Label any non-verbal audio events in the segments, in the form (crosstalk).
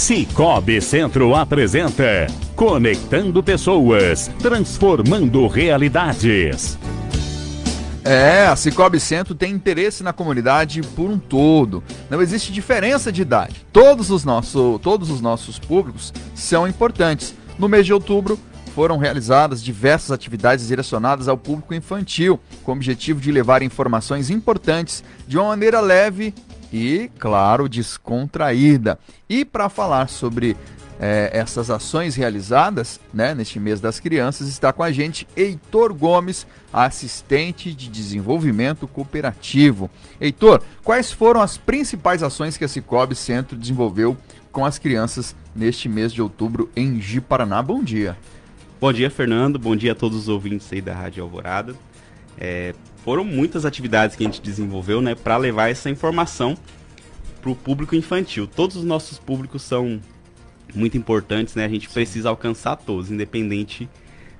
Cicobi Centro apresenta Conectando Pessoas, Transformando Realidades. É, a Cicobi Centro tem interesse na comunidade por um todo. Não existe diferença de idade. Todos os, nosso, todos os nossos públicos são importantes. No mês de outubro, foram realizadas diversas atividades direcionadas ao público infantil, com o objetivo de levar informações importantes de uma maneira leve e, claro, descontraída. E para falar sobre é, essas ações realizadas né, neste mês das crianças, está com a gente Heitor Gomes, assistente de desenvolvimento cooperativo. Heitor, quais foram as principais ações que a Cicobi Centro desenvolveu com as crianças neste mês de outubro em Ji Paraná? Bom dia. Bom dia, Fernando. Bom dia a todos os ouvintes aí da Rádio Alvorada. É, foram muitas atividades que a gente desenvolveu, né, para levar essa informação para o público infantil. Todos os nossos públicos são muito importantes, né? A gente precisa alcançar todos, independente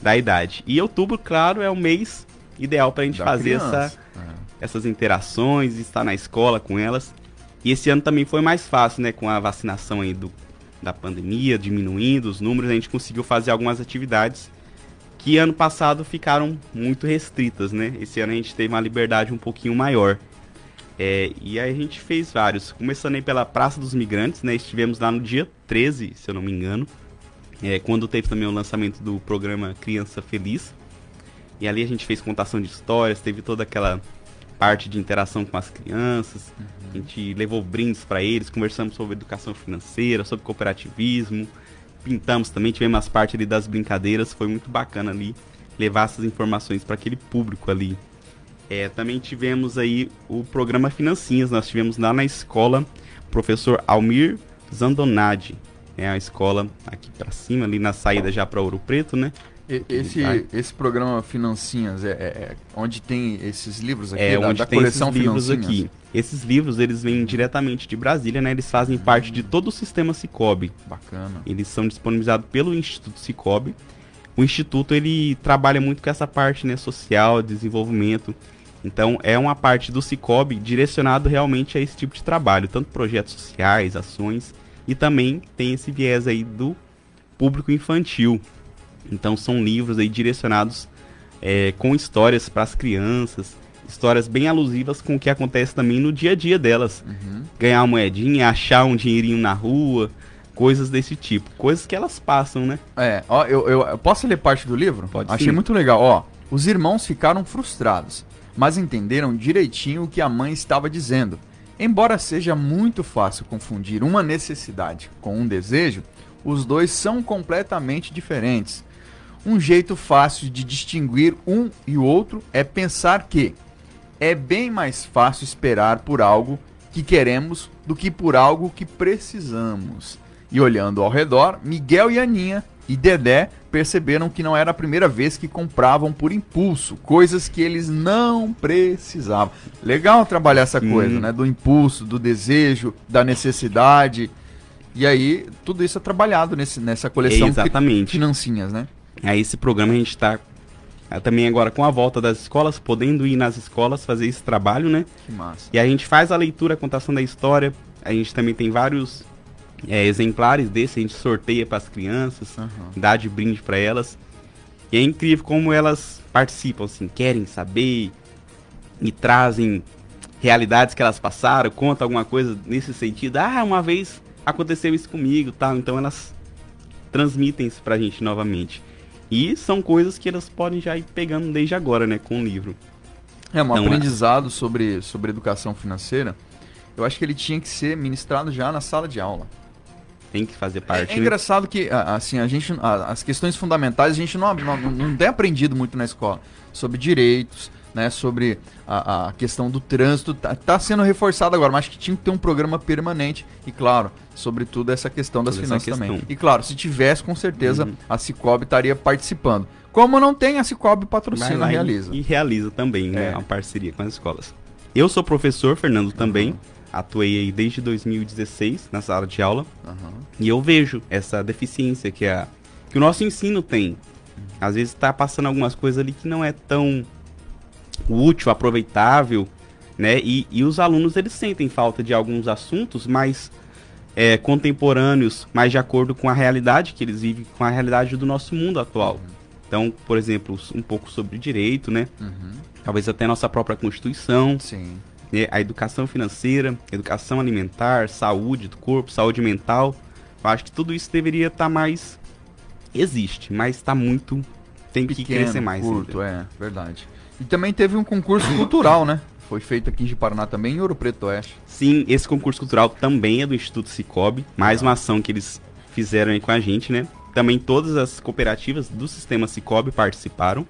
da idade. E outubro, claro, é o mês ideal para a gente da fazer essa, é. essas interações, estar na escola com elas. E esse ano também foi mais fácil, né? Com a vacinação aí do, da pandemia, diminuindo os números, a gente conseguiu fazer algumas atividades que ano passado ficaram muito restritas, né? Esse ano a gente teve uma liberdade um pouquinho maior. É, e aí a gente fez vários, começando aí pela Praça dos Migrantes, né? Estivemos lá no dia 13, se eu não me engano, é, quando teve também o lançamento do programa Criança Feliz. E ali a gente fez contação de histórias, teve toda aquela parte de interação com as crianças. Uhum. A gente levou brindes para eles, conversamos sobre educação financeira, sobre cooperativismo pintamos também, tivemos as partes ali das brincadeiras, foi muito bacana ali levar essas informações para aquele público ali. É, também tivemos aí o programa Financinhas, nós tivemos lá na escola professor Almir Zandonadi, é a escola aqui para cima, ali na saída já para Ouro Preto, né? Esse, esse programa Financinhas é, é, é, onde tem esses livros aqui, é, da, onde da tem coleção esses livros aqui. Esses livros, eles vêm diretamente de Brasília, né? Eles fazem parte de todo o sistema Cicobi. Bacana. Eles são disponibilizados pelo Instituto Cicobi. O Instituto, ele trabalha muito com essa parte né, social, desenvolvimento. Então, é uma parte do Cicobi direcionado realmente a esse tipo de trabalho. Tanto projetos sociais, ações, e também tem esse viés aí do público infantil. Então são livros aí direcionados é, com histórias para as crianças, histórias bem alusivas com o que acontece também no dia a dia delas. Uhum. Ganhar uma moedinha, achar um dinheirinho na rua, coisas desse tipo. Coisas que elas passam, né? É, ó, eu, eu, eu posso ler parte do livro? Pode Achei sim. muito legal. Ó, os irmãos ficaram frustrados, mas entenderam direitinho o que a mãe estava dizendo. Embora seja muito fácil confundir uma necessidade com um desejo, os dois são completamente diferentes. Um jeito fácil de distinguir um e o outro é pensar que é bem mais fácil esperar por algo que queremos do que por algo que precisamos. E olhando ao redor, Miguel e Aninha e Dedé perceberam que não era a primeira vez que compravam por impulso, coisas que eles não precisavam. Legal trabalhar essa Sim. coisa, né? Do impulso, do desejo, da necessidade. E aí, tudo isso é trabalhado nesse, nessa coleção Exatamente. financinhas, né? Aí esse programa a gente está é, também agora com a volta das escolas, podendo ir nas escolas fazer esse trabalho, né? Que massa. E a gente faz a leitura, a contação da história. A gente também tem vários é, exemplares desse, a gente sorteia para as crianças, uhum. dá de brinde para elas. E é incrível como elas participam, assim, querem saber e trazem realidades que elas passaram, conta alguma coisa nesse sentido. Ah, uma vez aconteceu isso comigo, tal. Então elas transmitem isso pra gente novamente. E são coisas que elas podem já ir pegando desde agora, né, com o livro. É, um então, é aprendizado é... sobre, sobre educação financeira, eu acho que ele tinha que ser ministrado já na sala de aula. Tem que fazer parte. É, é engraçado que, assim, a gente, as questões fundamentais a gente não, não, não tem aprendido muito na escola. Sobre direitos, né, sobre a, a questão do trânsito, está tá sendo reforçado agora, mas acho que tinha que ter um programa permanente e, claro, sobretudo essa questão das Toda finanças também. E, claro, se tivesse, com certeza, uhum. a Cicobi estaria participando. Como não tem, a Cicobi patrocina e realiza. E, realiza também, né, é. uma parceria com as escolas. Eu sou professor, Fernando também. Uhum. Atuei aí desde 2016 na sala de aula. Uhum. E eu vejo essa deficiência que, a, que o nosso ensino tem. Às vezes está passando algumas coisas ali que não é tão útil, aproveitável, né? E, e os alunos eles sentem falta de alguns assuntos, mas é, contemporâneos, mais de acordo com a realidade que eles vivem, com a realidade do nosso mundo atual. Uhum. Então, por exemplo, um pouco sobre direito, né? Uhum. Talvez até nossa própria Constituição. Sim. Né? A educação financeira, educação alimentar, saúde do corpo, saúde mental. Eu acho que tudo isso deveria estar tá mais. Existe, mas está muito. Tem Pequeno, que crescer mais. Curto, é, verdade. E também teve um concurso cultural, né? Foi feito aqui em Paraná também, em Ouro Preto Oeste. Sim, esse concurso cultural também é do Instituto Cicobi. Mais uma ação que eles fizeram aí com a gente, né? Também todas as cooperativas do sistema Cicobi participaram.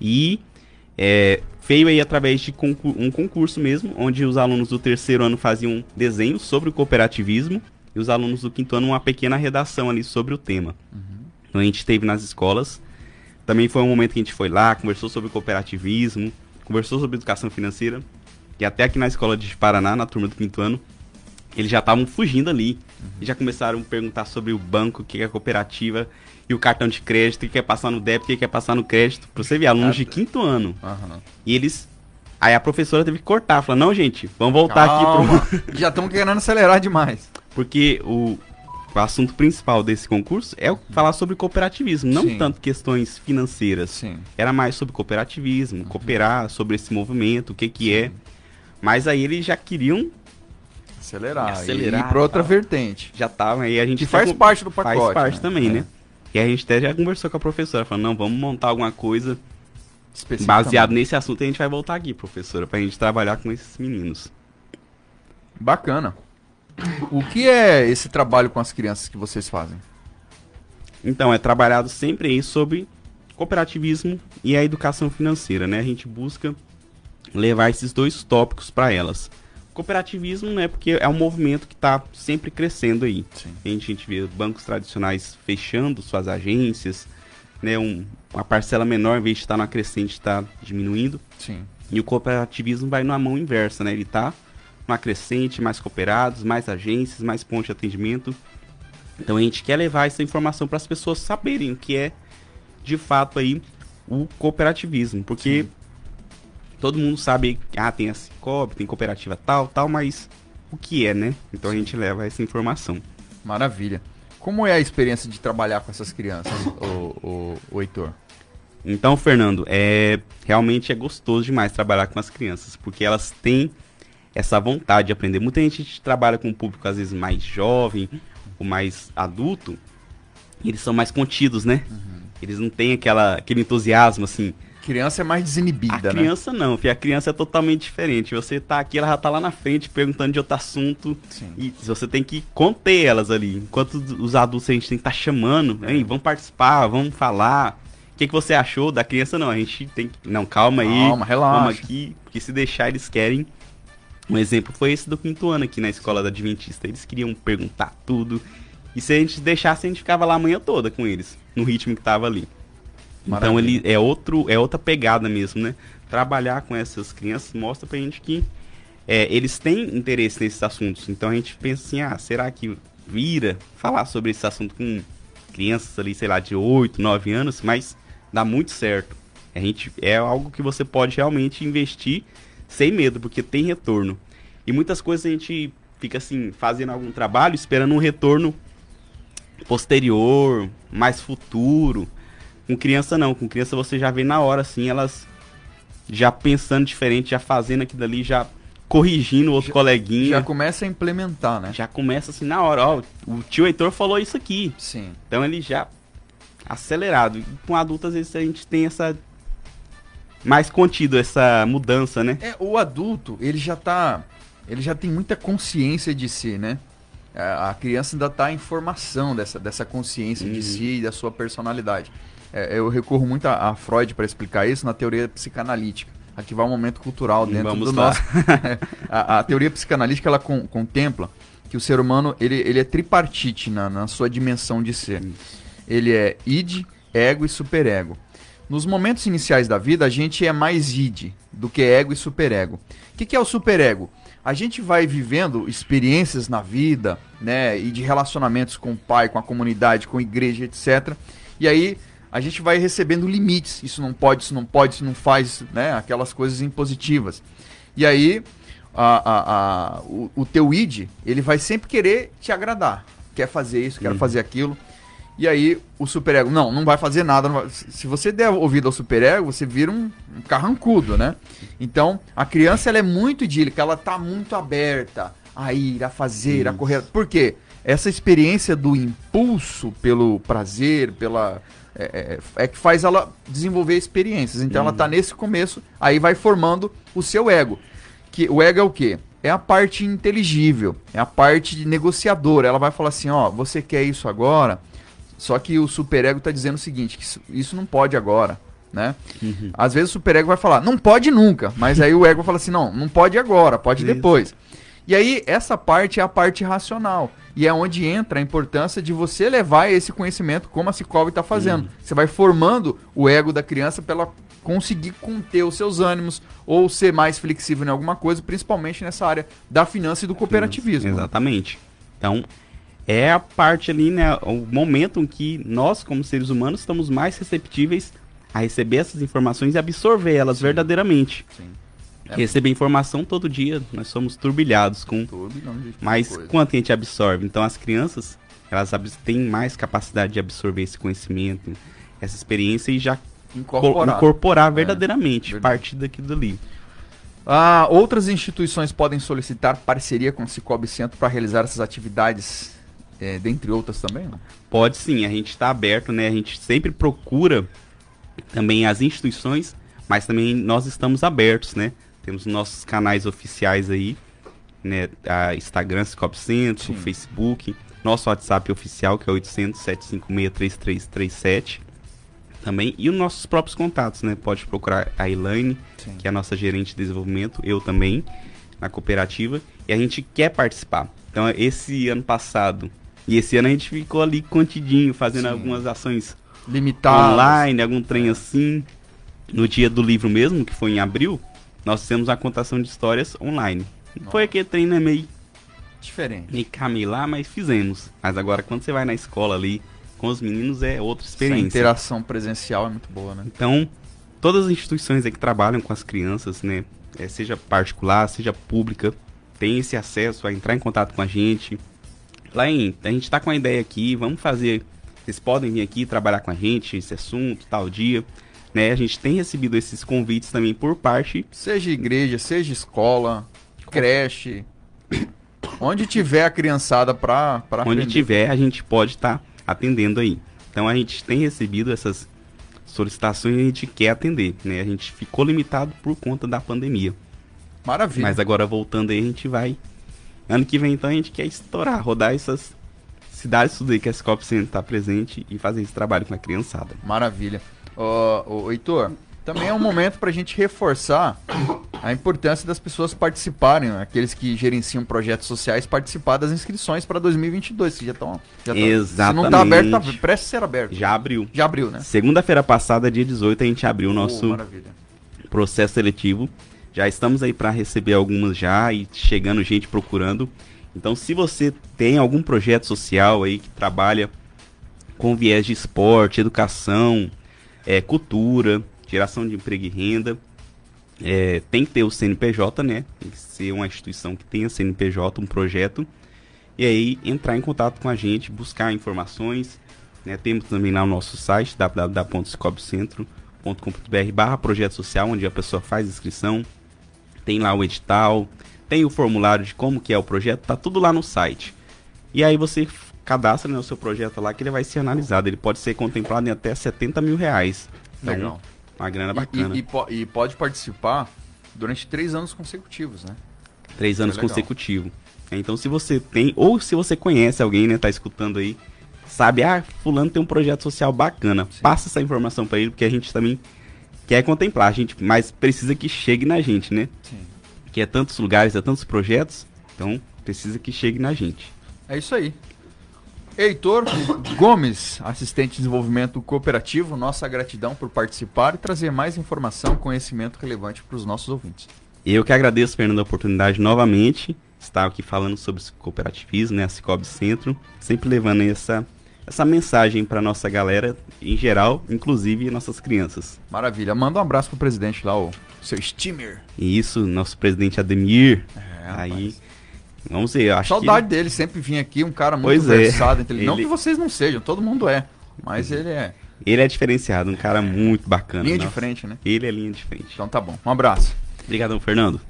E é, veio aí através de concur um concurso mesmo, onde os alunos do terceiro ano faziam desenhos sobre o cooperativismo e os alunos do quinto ano uma pequena redação ali sobre o tema. Uhum. Então a gente teve nas escolas. Também foi um momento que a gente foi lá, conversou sobre cooperativismo, conversou sobre educação financeira. E até aqui na escola de Paraná, na turma do quinto ano, eles já estavam fugindo ali. Uhum. E já começaram a perguntar sobre o banco, o que é cooperativa, e o cartão de crédito, o que é passar no débito, o que é passar no crédito. Pra você ver, alunos de quinto ano. Uhum. E eles. Aí a professora teve que cortar, falou, não, gente, vamos voltar Calma. aqui pro. (laughs) já estamos querendo acelerar demais. Porque o, o assunto principal desse concurso é falar sobre cooperativismo, não Sim. tanto questões financeiras. Sim. Era mais sobre cooperativismo, uhum. cooperar, sobre esse movimento, o que que é. Mas aí eles já queriam acelerar, acelerar e ir para outra vertente. Já tava aí a gente que faz com... parte do pacote. Faz parte né? também, é. né? E a gente até já conversou com a professora, falando, não, vamos montar alguma coisa baseado nesse assunto e a gente vai voltar aqui, professora, pra gente trabalhar com esses meninos. Bacana. O que é esse trabalho com as crianças que vocês fazem? Então, é trabalhado sempre aí sobre cooperativismo e a educação financeira, né? A gente busca levar esses dois tópicos para elas. Cooperativismo, né? Porque é um movimento que está sempre crescendo aí. A gente, a gente vê bancos tradicionais fechando suas agências, né? Um, uma parcela menor, em vez de estar tá na crescente, está diminuindo. Sim. E o cooperativismo vai na mão inversa, né? Ele está uma crescente, mais cooperados, mais agências, mais pontos de atendimento. Então a gente quer levar essa informação para as pessoas saberem o que é de fato aí o cooperativismo, porque Sim. todo mundo sabe, ah, tem a Cicobi, tem cooperativa tal, tal, mas o que é, né? Então Sim. a gente leva essa informação. Maravilha. Como é a experiência de trabalhar com essas crianças, o, o, o Heitor? Então, Fernando, é realmente é gostoso demais trabalhar com as crianças, porque elas têm essa vontade de aprender. Muita gente trabalha com um público às vezes mais jovem ou mais adulto, e eles são mais contidos, né? Uhum. Eles não têm aquela, aquele entusiasmo assim. Criança é mais desinibida, a né? criança não, porque a criança é totalmente diferente. Você tá aqui, ela já tá lá na frente perguntando de outro assunto. Sim. E você tem que conter elas ali. Enquanto os adultos a gente tem que estar tá chamando, é. hein, vamos participar, vamos falar. O que, que você achou da criança? Não, a gente tem que. Não, calma aí. Calma, relaxa. Vamos aqui, porque se deixar eles querem um exemplo foi esse do quinto ano aqui na escola da Adventista. Eles queriam perguntar tudo. E se a gente deixasse, a gente ficava lá a manhã toda com eles, no ritmo que tava ali. Maravilha. Então ele é outro, é outra pegada mesmo, né? Trabalhar com essas crianças mostra pra gente que é, eles têm interesse nesses assuntos. Então a gente pensa assim, ah, será que vira falar sobre esse assunto com crianças ali, sei lá, de 8, 9 anos, mas dá muito certo. A gente é algo que você pode realmente investir sem medo, porque tem retorno. E muitas coisas a gente fica assim, fazendo algum trabalho, esperando um retorno posterior, mais futuro. Com criança não, com criança você já vê na hora assim, elas já pensando diferente, já fazendo aquilo ali, já corrigindo o outro já, coleguinha. Já começa a implementar, né? Já começa assim na hora, ó, o tio Heitor falou isso aqui. Sim. Então ele já acelerado. E com adulto às vezes a gente tem essa mais contido essa mudança, né? É, o adulto, ele já tá. Ele já tem muita consciência de si, né? A criança ainda está em formação dessa, dessa consciência uhum. de si e da sua personalidade. É, eu recorro muito a, a Freud para explicar isso na teoria psicanalítica. Aqui vai um momento cultural dentro Vamos do lá. nosso. (laughs) (laughs) a, a, teoria psicanalítica ela con, contempla que o ser humano ele, ele é tripartite na, na sua dimensão de ser. Ele é id, ego e superego. Nos momentos iniciais da vida, a gente é mais id do que ego e superego. O que, que é o superego? A gente vai vivendo experiências na vida, né, e de relacionamentos com o pai, com a comunidade, com a igreja, etc. E aí a gente vai recebendo limites. Isso não pode, isso não pode, isso não faz, né, aquelas coisas impositivas. E aí a, a, a, o, o teu id, ele vai sempre querer te agradar. Quer fazer isso, quer Uhum. fazer aquilo. E aí o superego, não, não vai fazer nada. vai- Se você der ouvido ao superego, você vira um, um carrancudo, né? Então, a criança ela é muito idílica, ela tá muito aberta a ir, a fazer, a correr. Por quê? Essa experiência do impulso pelo prazer, pela. É, é- é que faz ela desenvolver experiências. Então ela tá nesse começo, aí vai formando o seu ego. Que o ego é o quê? É a parte inteligível, é a parte de negociadora. Ela vai falar assim, ó, você quer isso agora? Só que o superego tá dizendo o seguinte, que isso, isso não pode agora, né? Uhum. Às vezes o superego vai falar, não pode nunca, mas aí o ego fala assim, não, não pode agora, pode Isso. depois. E aí essa parte é a parte racional. E é onde entra a importância de você levar esse conhecimento como a Cicobi está fazendo. Você vai formando o ego da criança para ela conseguir conter os seus ânimos ou ser mais flexível em alguma coisa, principalmente nessa área da finança e do cooperativismo. né? Exatamente. Então, é a parte ali, né? O momento em que nós, como seres humanos, estamos mais receptíveis a receber essas informações e absorver elas verdadeiramente. Sim. É. Receber informação todo dia, nós somos turbilhados com Turbilhão de mas coisa. quanto a gente absorve? Então as crianças, elas têm mais capacidade de absorver esse conhecimento, essa experiência e já co- Incorporar. incorporar verdadeiramente, verdade. partir daquilo dali. Ah, outras instituições podem solicitar parceria com o Cicobi Centro para realizar essas atividades, eh, dentre outras também? não? Pode sim, a gente está aberto, né? A gente sempre procura também as instituições, mas também nós estamos abertos, né? Temos nossos canais oficiais aí, né? A Instagram Cicobi Centro. Facebook, nosso WhatsApp oficial que é 800 756 3337 também e os nossos próprios contatos, né? Pode procurar a Elaine, Sim. que é a nossa gerente de desenvolvimento, eu também, na cooperativa, e a gente quer participar. Então, esse ano passado e esse ano a gente ficou ali contidinho, fazendo Sim. algumas ações Limitadas. online, algum trem assim. No dia do livro mesmo, que foi em abril, nós fizemos a contação de histórias online. Não Foi aquele trem né, meio, Diferente. caminho lá, mas fizemos. Mas agora, quando você vai na escola ali, com os meninos, é outra Essa experiência. interação presencial é muito boa, né? Então, todas as instituições aí que trabalham com as crianças, né, eh, seja particular, seja pública, tem esse acesso a entrar em contato com a gente. Lá em, a gente tá com a ideia aqui, vamos fazer, vocês podem vir aqui trabalhar com a gente, esse assunto, tal dia, né? A gente tem recebido esses convites também por parte Seja igreja, seja escola, creche, onde tiver a criançada para para onde tiver, a gente pode estar atendendo aí. Então a gente tem recebido essas solicitações e a gente quer atender, né? A gente ficou limitado por conta da pandemia. Maravilha. Mas agora voltando aí, a gente vai. Ano que vem, então, a gente quer estourar, rodar essas cidades tudo aí que a Scop Center tá presente e fazer esse trabalho com a criançada. Maravilha. Ô, Heitor, também é um momento para a gente reforçar a importância das pessoas participarem, né? aqueles que gerenciam projetos sociais, participar das inscrições para 2022, que já estão. Já tão- Se não tá aberto, tá, Exatamente. presta a ser aberto. Já abriu. Já abriu, né? Segunda-feira passada, dia 18, a gente abriu o Oh, nosso maravilha. processo seletivo. Já estamos aí para receber algumas já e chegando gente procurando. Então, se você tem algum projeto social aí que trabalha com viés de esporte, educação, é, cultura, geração de emprego e renda, é, tem que ter o CNPJ, né? Tem que ser uma instituição que tenha CNPJ, um projeto. E aí entrar em contato com a gente, buscar informações. Né? Temos também lá o nosso site, www.scobcentro.com.br barra projeto social, onde a pessoa faz inscrição. Tem lá o edital, tem o formulário de como que é o projeto, tá tudo lá no site. E aí você cadastra né, o seu projeto lá que ele vai ser analisado. Ele pode ser contemplado em até 70 mil reais. Então, Legal. uma grana bacana. E, e e pode participar durante três anos consecutivos, né? Três anos é consecutivos. Então, se você tem, ou se você conhece alguém, né, tá escutando aí, sabe, ah, fulano tem um projeto social bacana, passa essa informação para ele, porque a gente também quer contemplar, a gente, mas precisa que chegue na gente, né? Sim. Que é tantos lugares, é tantos projetos, então precisa que chegue na gente. É isso aí. Heitor Gomes, assistente de desenvolvimento cooperativo, nossa gratidão por participar e trazer mais informação, conhecimento relevante para os nossos ouvintes. Eu que agradeço, Fernando, a oportunidade novamente, estar aqui falando sobre cooperativismo, né, a Cicobi Centro, sempre levando essa essa mensagem para nossa galera em geral, inclusive nossas crianças. Maravilha. Manda um abraço pro presidente lá, o seu Steamer. E isso, nosso presidente Ademir. É, aí, rapaz. vamos ver, acho Saudade que dele, sempre vinha aqui, um cara muito Pois é. versado. inteligente. Não Ele- que vocês não sejam, todo mundo é. Mas ele é ele é diferenciado, um cara muito bacana. linha de nossa. frente, né? Ele é linha de frente. Então tá bom. Um abraço. Obrigadão, Fernando.